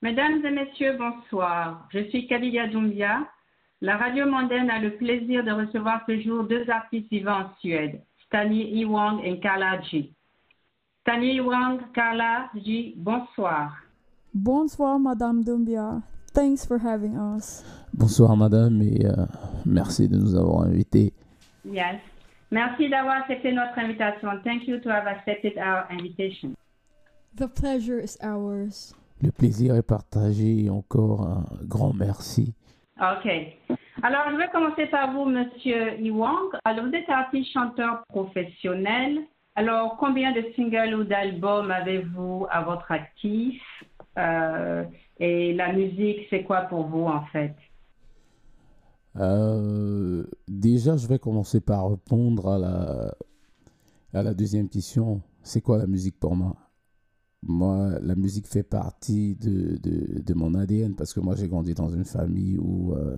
Mesdames et messieurs, bonsoir. Je suis Kadidia Doumbia. La radio mondaine a le plaisir de recevoir ce jour deux artistes vivants en Suède, Stani Iwang et Carla G. Stani Iwang, Carla G, bonsoir. Bonsoir, Madame Doumbia. Thanks for having us. Bonsoir, Madame, et euh, merci de nous avoir invités. Yes. Merci d'avoir accepté notre invitation. Thank you to have accepted our invitation. The pleasure is ours. Le plaisir est partagé et encore un grand merci. OK. Alors, je vais commencer par vous, Monsieur Iwang. Alors, vous êtes artiste chanteur professionnel. Alors, combien de singles ou d'albums avez-vous à votre actif? Euh, Et la musique, c'est quoi pour vous, en fait? Euh, déjà, je vais commencer par répondre à la, à la deuxième question. C'est quoi la musique pour moi? Moi, la musique fait partie de, de, de mon ADN parce que moi, j'ai grandi dans une famille où euh,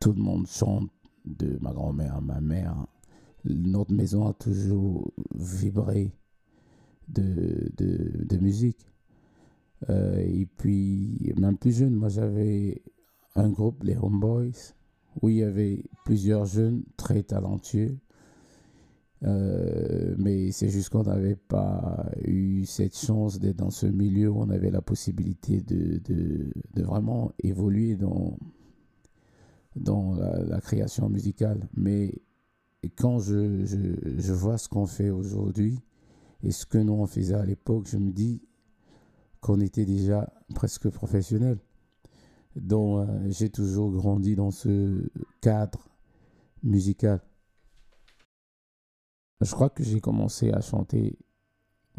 tout le monde chante, de ma grand-mère à ma mère. Notre maison a toujours vibré de, de, de musique. Euh, et puis, même plus jeune, moi, j'avais un groupe, les Homeboys où il y avait plusieurs jeunes très talentueux. Euh, mais c'est juste qu'on n'avait pas eu cette chance d'être dans ce milieu où on avait la possibilité de, de, vraiment évoluer dans, dans la, création musicale. Mais quand je, je, je vois ce qu'on fait aujourd'hui et ce que nous on faisait à l'époque, je me dis qu'on était déjà presque professionnel. Donc, euh, j'ai toujours grandi dans ce cadre musical. Je crois que j'ai commencé à chanter,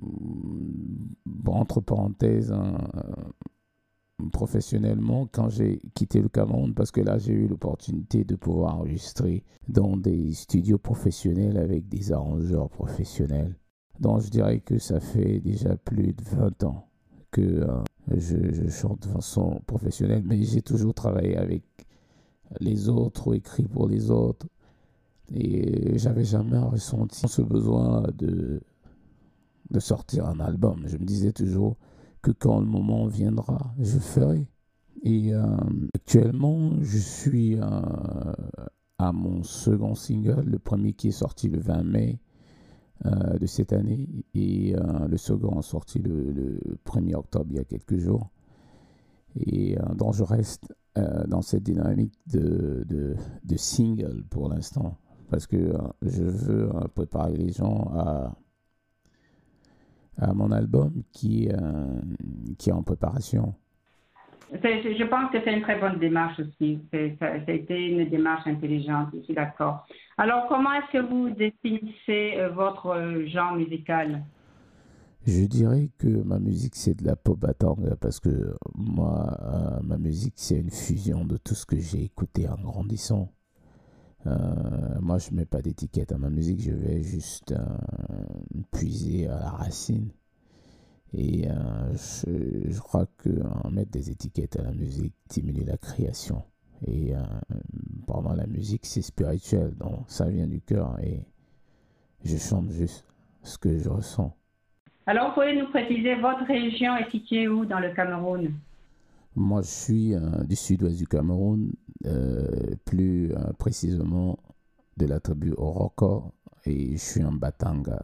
mm, entre parenthèses, hein, euh, professionnellement quand j'ai quitté le Cameroun parce que là j'ai eu l'opportunité de pouvoir enregistrer dans des studios professionnels avec des arrangeurs professionnels. Donc je dirais que ça fait déjà plus de 20 ans que euh, je, je, chante de façon professionnelle, mais j'ai toujours travaillé avec les autres ou écrit pour les autres. Et j'avais jamais ressenti ce besoin de, de sortir un album. Je me disais toujours que quand le moment viendra, je ferai. Et euh, actuellement, je suis euh, à mon second single, le premier qui est sorti le 20 mai euh, de cette année et le second sorti le, le, 1er octobre il y a quelques jours. Et donc je reste dans cette dynamique de, de single pour l'instant parce que je veux préparer les gens à, à mon album qui, qui est en préparation. Je pense que c'est une très bonne démarche aussi. Été une démarche intelligente, je suis d'accord. Alors, comment est-ce que vous définissez votre genre musical? Je dirais que ma musique, c'est de la pop batanga parce que moi, euh, ma musique, c'est une fusion de tout ce que j'ai écouté en grandissant. Euh, moi, je ne mets pas d'étiquette à ma musique, je vais juste euh, puiser à la racine. Et euh, je, crois qu'en mettre des étiquettes à la musique diminue la création. Et moi, la musique, c'est spirituel. Donc, ça vient du cœur et je chante juste ce que je ressens. Alors, pouvez nous préciser, votre région est située où dans le Cameroun? Moi, je suis euh, du sud-ouest du Cameroun, euh, plus euh, précisément de la tribu Oroko, et je suis en Batanga.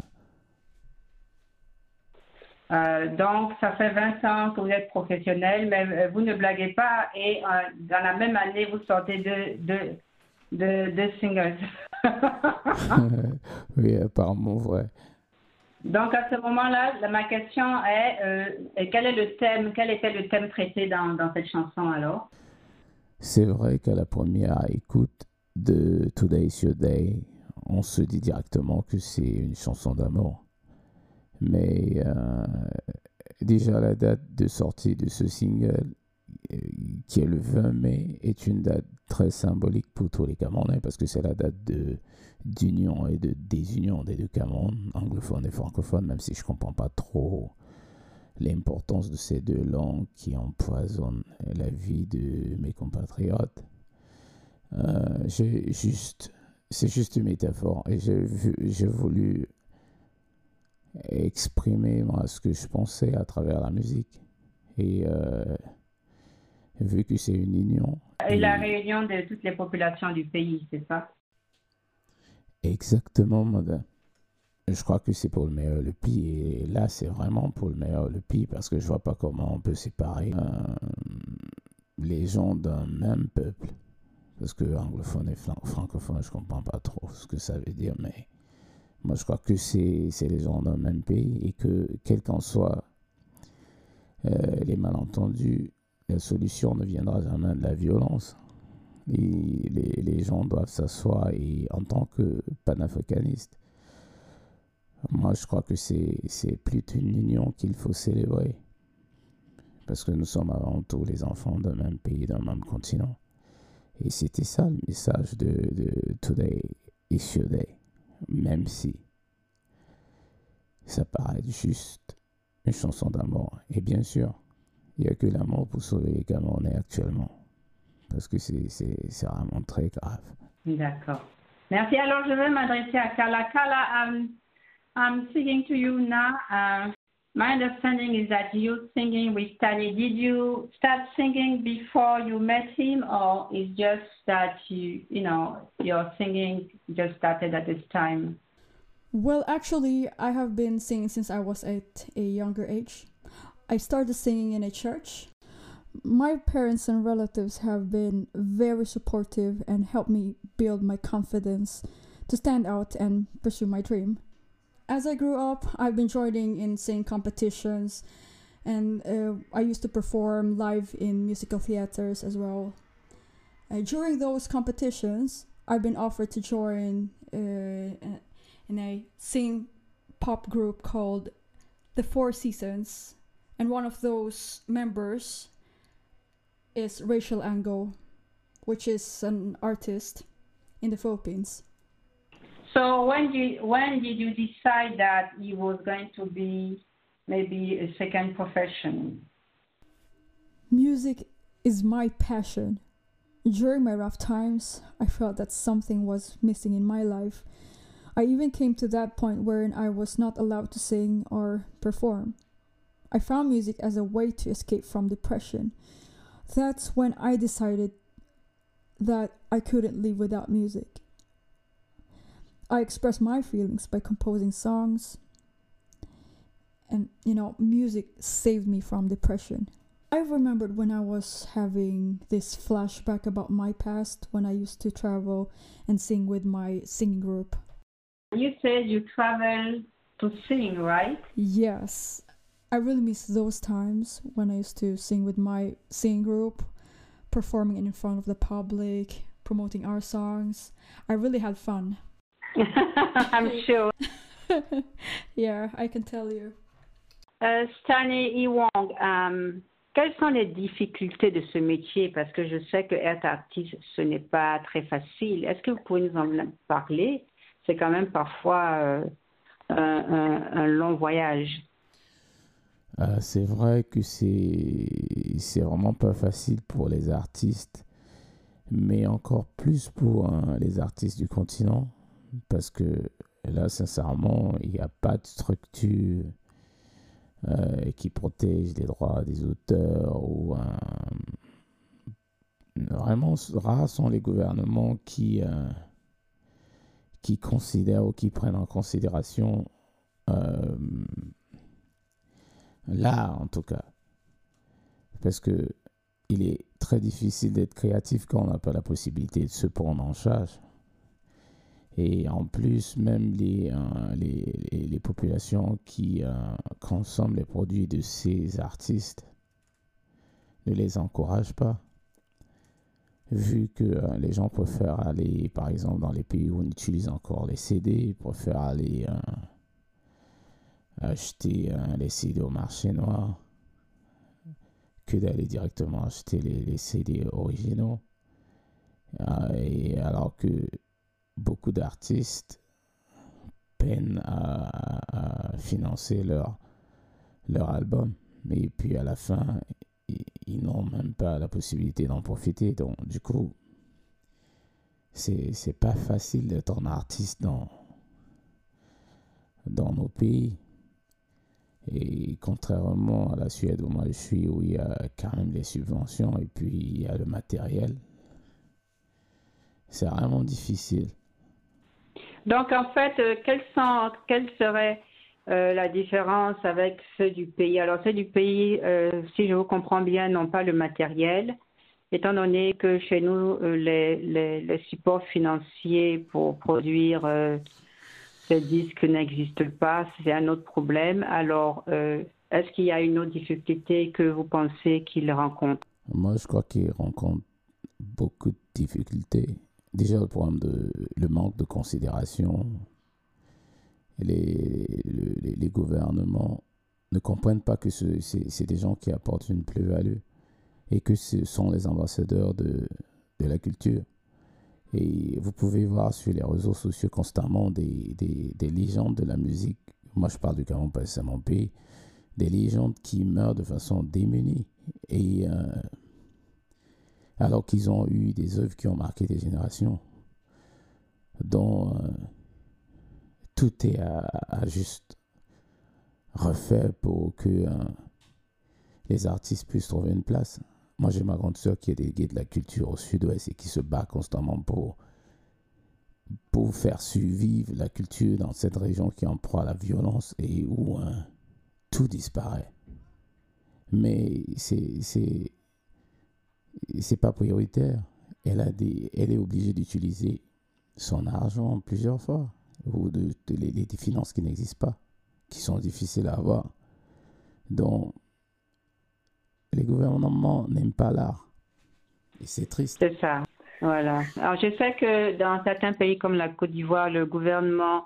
Donc, ça fait 20 ans que vous êtes professionnel, mais vous ne blaguez pas et dans la même année, vous sortez deux, deux, deux singles. oui, apparemment vrai. Donc, à ce moment-là, ma question est, thème, quel était le thème traité dans, cette chanson alors? C'est vrai qu'à la première écoute de Today's Your Day, on se dit directement que c'est une chanson d'amour. Mais euh, déjà la date de sortie de ce single, euh, qui est le 20 mai, est une date très symbolique pour tous les Camerounais parce que c'est la date de d'union et de désunion des deux Cameroun, anglophones et francophones, même si je ne comprends pas trop l'importance de ces deux langues qui empoisonnent la vie de mes compatriotes. Euh, c'est juste une métaphore et j'ai voulu exprimer ce que je pensais à travers la musique. Et euh, vu que c'est une union. Et la réunion de toutes les populations du pays, c'est ça? Exactement, madame. Je crois que c'est pour le meilleur le pire. Et là, c'est vraiment pour le meilleur le pire parce que je vois pas comment on peut séparer euh, les gens d'un même peuple. Parce que anglophone et francophone, je comprends pas trop ce que ça veut dire, mais moi, je crois que c'est les gens d'un même pays et que, quel qu'en soit euh, les malentendus, la solution ne viendra jamais de la violence. Et les, gens doivent s'asseoir et en tant que panafricaniste, moi je crois que c'est plutôt une union qu'il faut célébrer. Parce que nous sommes avant tout les enfants d'un même pays, d'un même continent. Et c'était ça le message de, Today is Your. Même si ça paraît juste une chanson d'amour. Et bien sûr, il n'y a que l'amour pour sauver les Camerounais actuellement. Parce que c'est vraiment très grave. D'accord. Merci. Alors, je vais m'adresser à Kala. Kala, um, I'm speaking to you now. Uh, my understanding is that you singing with Tani. Did you start singing before you met him, or is just that you, you know, your singing just started at this time? Well, actually, I have been singing since I was at a younger age. I started singing in a church. My parents and relatives have been very supportive and helped me build my confidence to stand out and pursue my dream. As I grew up, I've been joining in singing competitions and uh, I used to perform live in musical theaters as well. Uh, during those competitions, I've been offered to join uh, in a singing pop group called The Four Seasons, and one of those members is Rachel Ango, which is an artist in the Philippines. So when did when did you decide that you was going to be maybe a second profession? Music is my passion. During my rough times, I felt that something was missing in my life I even came to that point wherein I was not allowed to sing or perform. I found music as a way to escape from depression. That's when I decided that I couldn't live without music. I expressed my feelings by composing songs, and you know, music saved me from depression. I remembered when I was having this flashback about my past when I used to travel and sing with my singing group. You said you travel to sing, right? Yes. I really miss those times when I used to sing with my singing group, performing in front of the public, promoting our songs. I really had fun. I'm sure. yeah, I can tell you. Uh, Stanley Iwang, um, quelles sont les difficultés de ce métier Parce que je sais que être artiste, ce n'est pas très facile. Est-ce que vous pouvez nous en parler c'est quand même parfois euh, un, un, un, long voyage. Euh, c'est vrai que c'est vraiment pas facile pour les artistes, mais encore plus pour hein, les artistes du continent, parce que là, sincèrement, il n'y a pas de structure euh, qui protège les droits des auteurs ou vraiment rares sont les gouvernements qui qui considèrent ou qui prennent en considération l'art en tout cas. Parce que il est très difficile d'être créatif quand on n'a pas la possibilité de se prendre en charge. Et en plus, même les, euh, populations qui euh, consomment les produits de ces artistes ne les encouragent pas vu que euh, les gens préfèrent aller, par exemple, dans les pays où on utilise encore les CD, ils préfèrent aller acheter euh, les CD au marché noir que d'aller directement acheter les, CD originaux. et alors que beaucoup d'artistes peinent à, financer leur, leur album. Mais puis à la fin, ils, n'ont même pas la possibilité d'en profiter. Donc, du coup, c'est pas facile d'être un artiste dans, dans nos pays. Et contrairement à la Suède où moi je suis, où il y a quand même les subventions et puis il y a le matériel, c'est vraiment difficile. Donc en fait, euh, quelle, serait euh, la différence avec ceux du pays? Alors ceux du pays, euh, si je vous comprends bien, n'ont pas le matériel, étant donné que chez nous, les, supports financiers pour produire ces disques n'existent pas, c'est un autre problème. Alors, est-ce qu'il y a une autre difficulté que vous pensez qu'ils rencontrent? Moi, je crois qu'ils rencontrent beaucoup de difficultés déjà le problème de le manque de considération. Les, les, gouvernements ne comprennent pas que c'est des gens qui apportent une plus-value et que ce sont les ambassadeurs de, de, la culture. Et vous pouvez voir sur les réseaux sociaux constamment des, des, des légendes de la musique. Moi, je parle du Cameroun parce c'est mon pays. Des légendes qui meurent de façon démunie. Et euh, alors qu'ils ont eu des œuvres qui ont marqué des générations, dont euh, tout est à, juste refaire pour que euh, les artistes puissent trouver une place. Moi, j'ai ma grande soeur qui est déléguée de la culture au sud-ouest et qui se bat constamment pour, pour faire survivre la culture dans cette région qui en proie à la violence et où euh, tout disparaît. Mais c'est c'est pas prioritaire. Elle, a des, elle est obligée d'utiliser son argent plusieurs fois ou de, les, finances qui n'existent pas, qui sont difficiles à avoir. Donc, les gouvernements n'aiment pas l'art. Et c'est triste. C'est ça. Voilà. Alors, je sais que dans certains pays comme la Côte d'Ivoire, le gouvernement,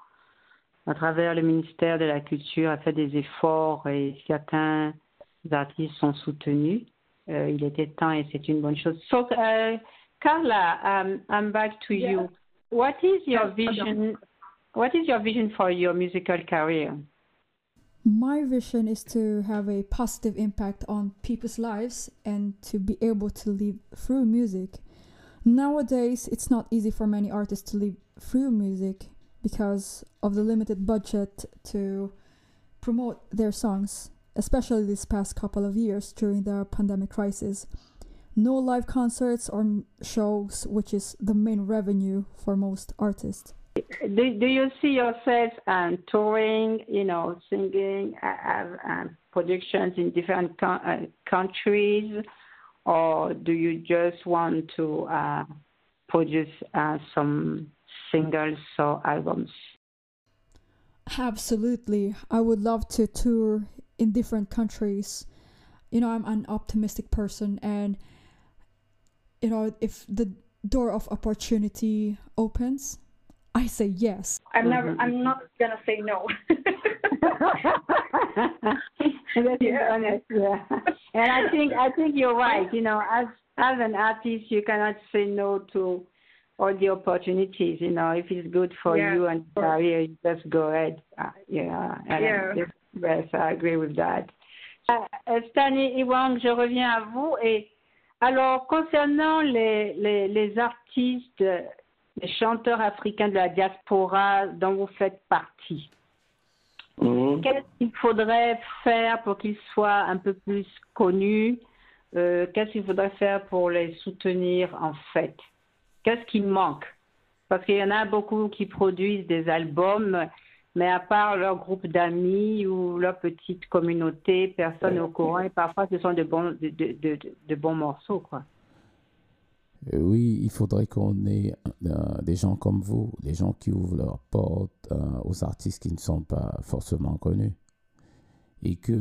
à travers le ministère de la Culture, a fait des efforts et certains artistes sont soutenus. Euh, il était temps et c'est une bonne chose. So, uh, Carla, um, I'm back to yeah. you. What is your vision? What is your vision for your musical career? My vision is to have a positive impact on people's lives and to be able to live through music. Nowadays, it's not easy for many artists to live through music because of the limited budget to promote their songs especially this past couple of years during the pandemic crisis. No live concerts or shows, which is the main revenue for most artists. Do, do you see yourself um, touring, you know, singing, uh, uh, productions in different co- uh, countries, or do you just want to uh, produce uh, some singles or albums? Absolutely. I would love to tour in different countries. You know, I'm an optimistic person, and you know, if the door of opportunity opens, I say yes. I'm never. I'm not gonna say no. yeah. honest, yeah. And I think I think you're right. You know, as as an artist, you cannot say no to all the opportunities. You know, if it's good for yeah. you and career, you just go ahead. Uh, yeah. And yeah. Yes, I agree with that. Uh, Stanley Iwang, je reviens à vous. Et alors, concernant les, les, les artistes, les chanteurs africains de la diaspora dont vous faites partie, mmh. qu'est-ce qu'il faudrait faire pour qu'ils soient un peu plus connus euh, Qu'est-ce qu'il faudrait faire pour les soutenir en fait? Qu'est-ce qui manque? Parce qu'il y en a beaucoup qui produisent des albums mais à part leur groupe d'amis ou leur petite communauté, personne n'est au courant et parfois ce sont de bons, de, de, de, bons morceaux. Quoi. Euh, oui, il faudrait qu'on ait euh, des gens comme vous, des gens qui ouvrent leurs portes euh, aux artistes qui ne sont pas forcément connus. Et que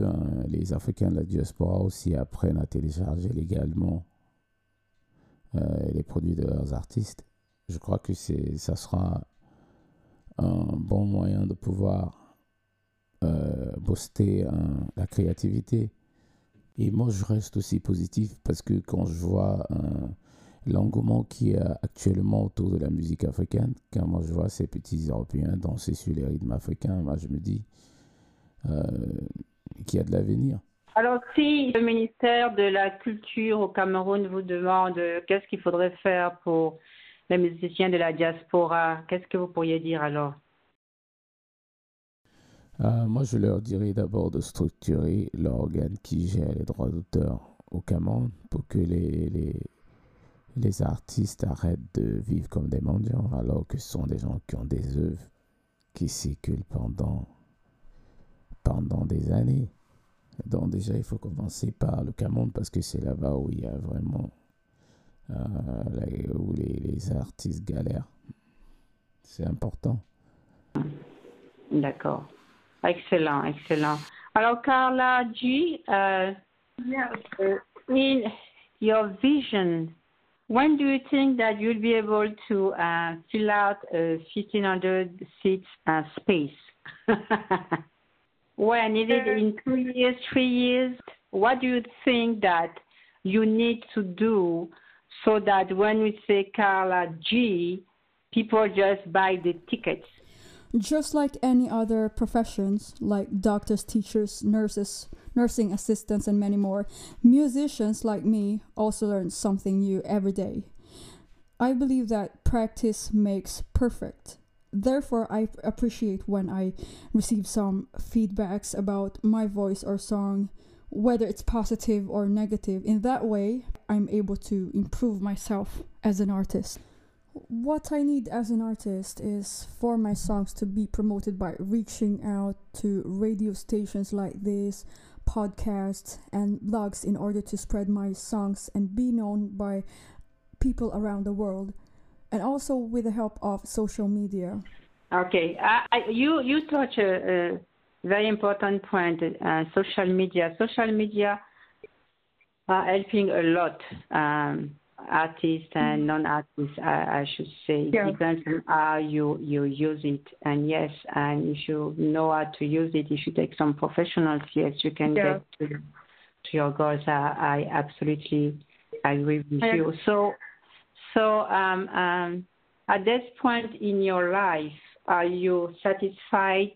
les Africains de la diaspora aussi apprennent à télécharger légalement les produits de leurs artistes. Je crois que ça sera un bon moyen de pouvoir euh, booster la créativité. Et moi, je reste aussi positif parce que quand je vois l'engouement qui est actuellement autour de la musique africaine, quand moi je vois ces petits Européens danser sur les rythmes africains, moi je me dis euh, qu'il y a de l'avenir. Alors, si le ministère de la Culture au Cameroun vous demande qu'est-ce qu'il faudrait faire pour les musiciens de la diaspora. Qu'est-ce que vous pourriez dire alors? Euh, moi, je leur dirais d'abord de structurer l'organe qui gère les droits d'auteur au Cameroun pour que les, les, les artistes arrêtent de vivre comme des mendiants alors que ce sont des gens qui ont des œuvres qui circulent pendant, pendant des années. Donc déjà, il faut commencer par le Cameroun parce que c'est là-bas où il y a vraiment euh, où les, les artistes galèrent. C'est important. D'accord. Excellent, excellent. Alors, Carla G, uh, in your vision, when do you think that you'll be able to uh, fill out a 1500 seats uh, space? when is it in two years, three years? What do you think that you need to do so that when we say Carla G, people just buy the tickets? Just like any other professions, like doctors, teachers, nurses, nursing assistants, and many more, musicians like me also learn something new every day. I believe that practice makes perfect. Therefore, I appreciate when I receive some feedbacks about my voice or song, whether it's positive or negative. In that way, I'm able to improve myself as an artist. What I need as an artist is for my songs to be promoted by reaching out to radio stations like this, podcasts, and blogs in order to spread my songs and be known by people around the world, and also with the help of social media. Okay, I, I, you you touch a, a very important point. Uh, social media, social media are helping a lot. Um, artists and mm-hmm. non-artists, I, I, should say. Yeah. Depends on how you, you use it. And yes, and if you know how to use it, if you take some professionals, yes, you can yeah. get to, to, your goals. I, I absolutely agree with yeah. you. So, so um, um, at this point in your life, are you satisfied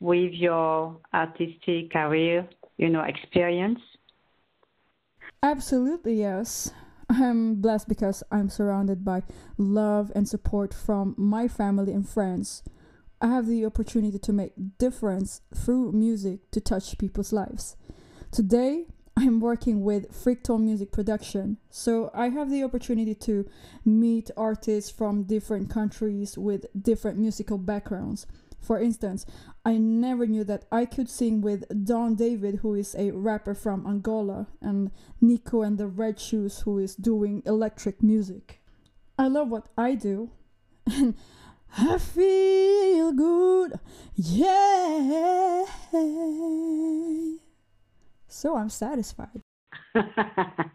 with your artistic career, you know, experience? Absolutely, yes. I'm blessed because I'm surrounded by love and support from my family and friends. I have the opportunity to make difference through music to touch people's lives. Today, I'm working with Freaktone Music Production, so I have the opportunity to meet artists from different countries with different musical backgrounds. For instance, I never knew that I could sing with Don David, who is a rapper from Angola, and Nico and the Red Shoes, who is doing electric music. I love what I do, and I feel good, yeah. So I'm satisfied. I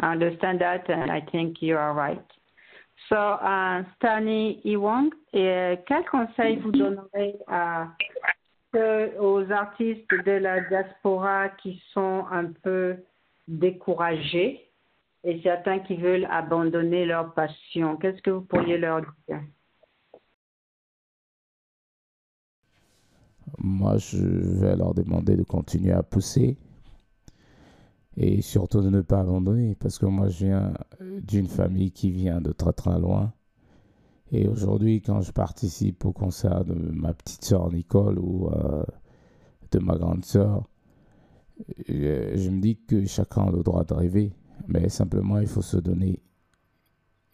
understand that, and I think you are right. So, uh, Stanley Iwang, et quel conseil vous donnerez aux artistes de la diaspora qui sont un peu découragés et certains qui veulent abandonner leur passion? Qu'est-ce que vous pourriez leur dire? Moi, je vais leur demander de continuer à pousser et surtout de ne pas abandonner parce que moi je viens d'une famille qui vient de très très loin. Et aujourd'hui quand je participe au concert de ma petite soeur Nicole ou euh, de ma grande soeur je, me dis que chacun a le droit de rêver. Mais simplement il faut se donner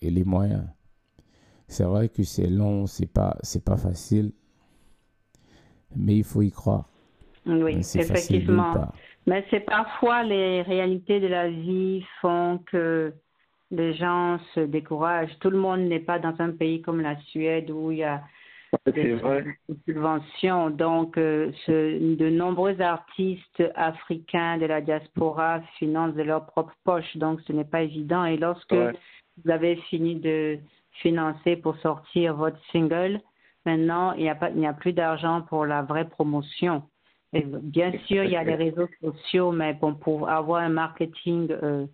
les moyens. C'est vrai que c'est long c'est pas c'est pas facile. Mais il faut y croire. Oui effectivement mais c'est parfois les réalités de la vie font que les gens se découragent. Tout le monde n'est pas dans un pays comme la Suède où il y a des, subventions. Donc, euh, de nombreux artistes africains de la diaspora financent de leur propre poche. Donc, ce n'est pas évident. Et lorsque vous avez fini de financer pour sortir votre single, maintenant, il n'y a, pas, il n'y a plus d'argent pour la vraie promotion bien sûr, il y a les réseaux sociaux, mais bon, pour avoir un marketing, euh,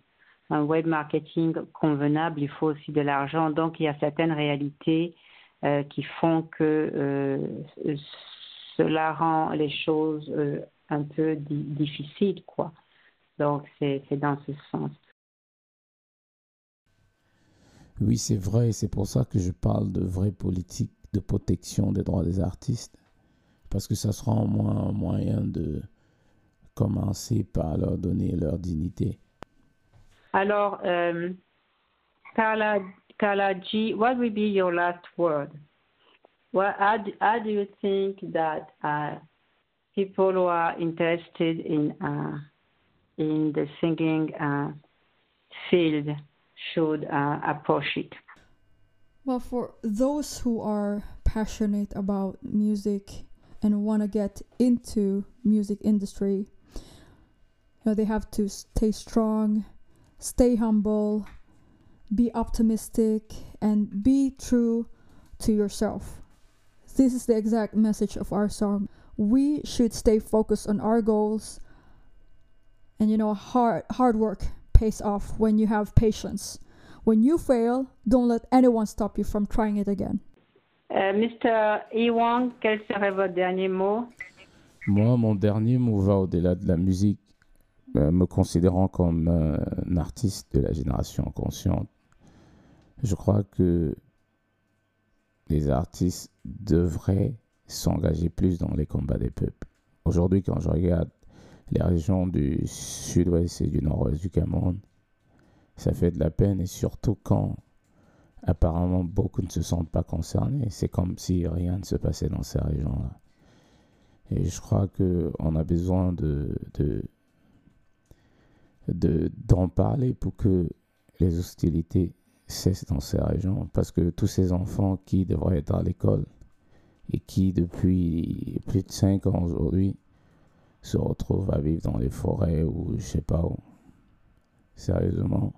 un web marketing convenable, il faut aussi de l'argent. Donc, il y a certaines réalités euh, qui font que euh, cela rend les choses un peu difficiles, quoi. Donc, c'est dans ce sens. Oui, c'est vrai, c'est pour ça que je parle de vraie politique de protection des droits des artistes parce que ça sera au moins un moyen de commencer par leur donner leur dignité. Alors, euh, G, what will be your last word? What, how, do, how do you think that uh, people who are interested in uh, in the singing uh, field should uh, approach it? Well, for those who are passionate about music and want to get into music industry, you know, they have to stay strong, stay humble, be optimistic, and be true to yourself. This is the exact message of our song. We should stay focused on our goals. And you know, hard hard work pays off when you have patience. When you fail, don't let anyone stop you from trying it again. Euh, Mr. Iwang, quel serait votre dernier mot? Moi, mon dernier mot va au-delà de la musique, euh, me considérant comme un artiste de la génération consciente. Je crois que les artistes devraient s'engager plus dans les combats des peuples. Aujourd'hui, quand je regarde les régions du sud-ouest et du nord-ouest du Cameroun, ça fait de la peine et surtout quand apparemment beaucoup ne se sentent pas concernés. C'est comme si rien ne se passait dans ces régions-là. Et je crois qu'on a besoin de, de, de, d'en parler pour que les hostilités cessent dans ces régions. Parce que tous ces enfants qui devraient être à l'école et qui, depuis plus de 5 ans aujourd'hui, se retrouvent à vivre dans les forêts ou je sais pas où. Sérieusement,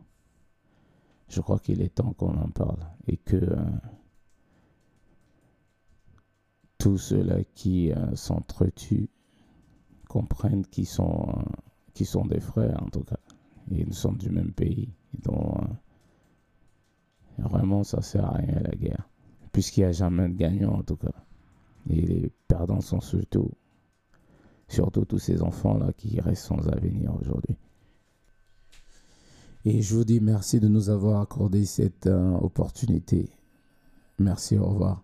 je crois qu'il est temps qu'on en parle et que euh, tous ceux-là qui euh, s'entretuent comprennent qu'ils sont, euh, sont des frères en tout cas. Et nous sommes du même pays. Donc, euh, vraiment, ça sert à rien la guerre. Puisqu'il n'y a jamais de gagnant en tout cas. Et les perdants sont surtout, surtout tous ces enfants-là qui restent sans avenir aujourd'hui. Et je vous dis merci de nous avoir accordé cette euh, opportunité. Merci, au revoir.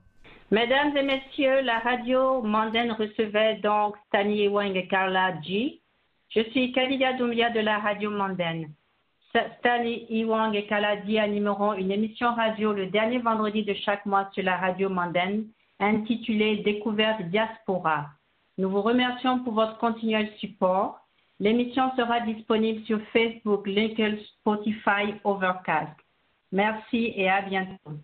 Mesdames et messieurs, la radio mondaine recevait donc Stani Wang et Carla G. Je suis Kalidia Doumbia de la radio mondaine. Stani Iwang et Carla G animeront une émission radio le dernier vendredi de chaque mois sur la radio mondaine intitulée Découverte Diaspora. Nous vous remercions pour votre continuel support. L'émission sera disponible sur Facebook, LinkedIn, Spotify, Overcast. Merci et à bientôt.